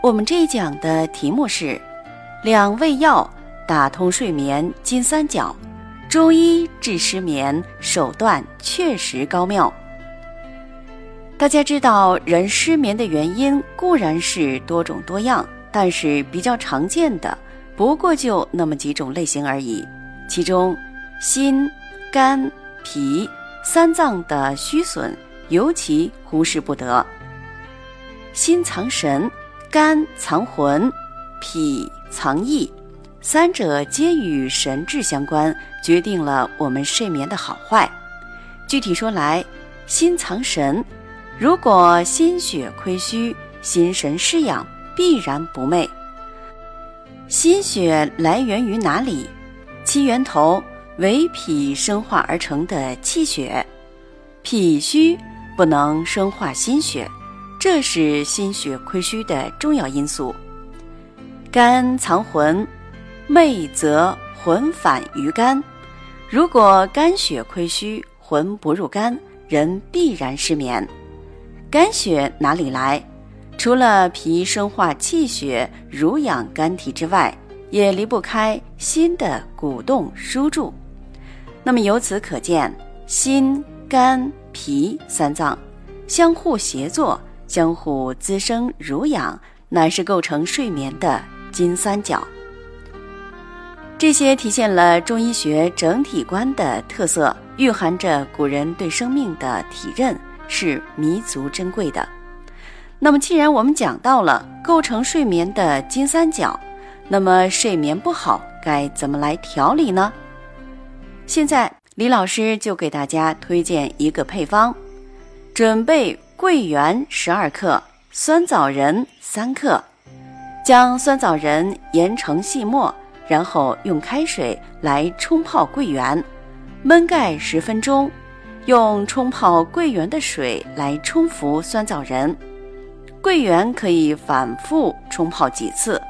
我们这一讲的题目是：两味药打通睡眠金三角，中医治失眠手段确实高妙。大家知道，人失眠的原因固然是多种多样，但是比较常见的不过就那么几种类型而已。其中，心、肝、脾三脏的虚损尤其忽视不得。心藏神。肝藏魂，脾藏意，三者皆与神志相关，决定了我们睡眠的好坏。具体说来，心藏神，如果心血亏虚，心神失养，必然不寐。心血来源于哪里？其源头为脾生化而成的气血，脾虚不能生化心血。这是心血亏虚的重要因素。肝藏魂，寐则魂返于肝。如果肝血亏虚，魂不入肝，人必然失眠。肝血哪里来？除了脾生化气血、濡养肝体之外，也离不开心的鼓动输注。那么由此可见，心、肝、脾三脏相互协作。相互滋生濡养，乃是构成睡眠的金三角。这些体现了中医学整体观的特色，蕴含着古人对生命的体认，是弥足珍贵的。那么，既然我们讲到了构成睡眠的金三角，那么睡眠不好该怎么来调理呢？现在，李老师就给大家推荐一个配方，准备。桂圆十二克，酸枣仁三克，将酸枣仁研成细末，然后用开水来冲泡桂圆，焖盖十分钟，用冲泡桂圆的水来冲服酸枣仁。桂圆可以反复冲泡几次，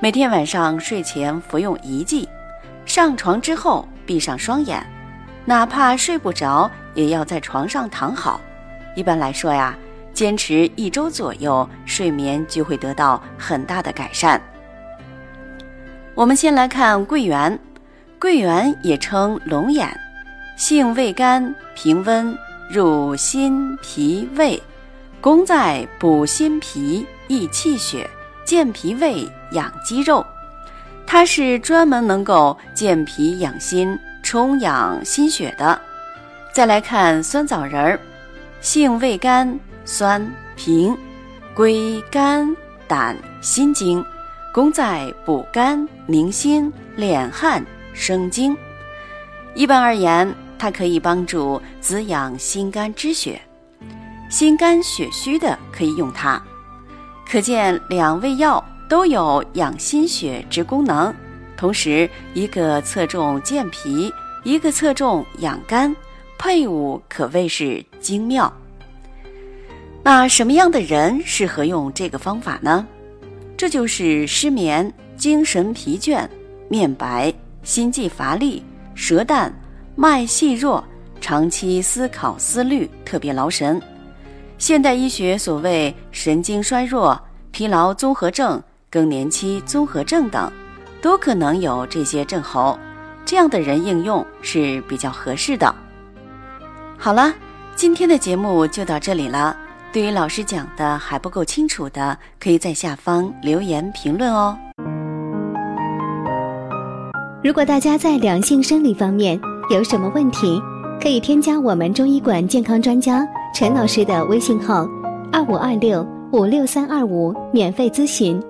每天晚上睡前服用一剂，上床之后闭上双眼，哪怕睡不着，也要在床上躺好。一般来说呀，坚持一周左右，睡眠就会得到很大的改善。我们先来看桂圆，桂圆也称龙眼，性味甘，平温，入心脾胃，功在补心脾、益气血、健脾胃、养肌肉。它是专门能够健脾养心、充养心血的。再来看酸枣仁儿。性味甘酸平，归肝胆心经，功在补肝宁心、敛汗生津。一般而言，它可以帮助滋养心肝之血，心肝血虚的可以用它。可见两味药都有养心血之功能，同时一个侧重健脾，一个侧重养肝。配伍可谓是精妙。那什么样的人适合用这个方法呢？这就是失眠、精神疲倦、面白、心悸乏力、舌淡、脉细弱、长期思考思虑特别劳神。现代医学所谓神经衰弱、疲劳综合症、更年期综合症等，都可能有这些症候。这样的人应用是比较合适的。好了，今天的节目就到这里了。对于老师讲的还不够清楚的，可以在下方留言评论哦。如果大家在两性生理方面有什么问题，可以添加我们中医馆健康专家陈老师的微信号：二五二六五六三二五，免费咨询。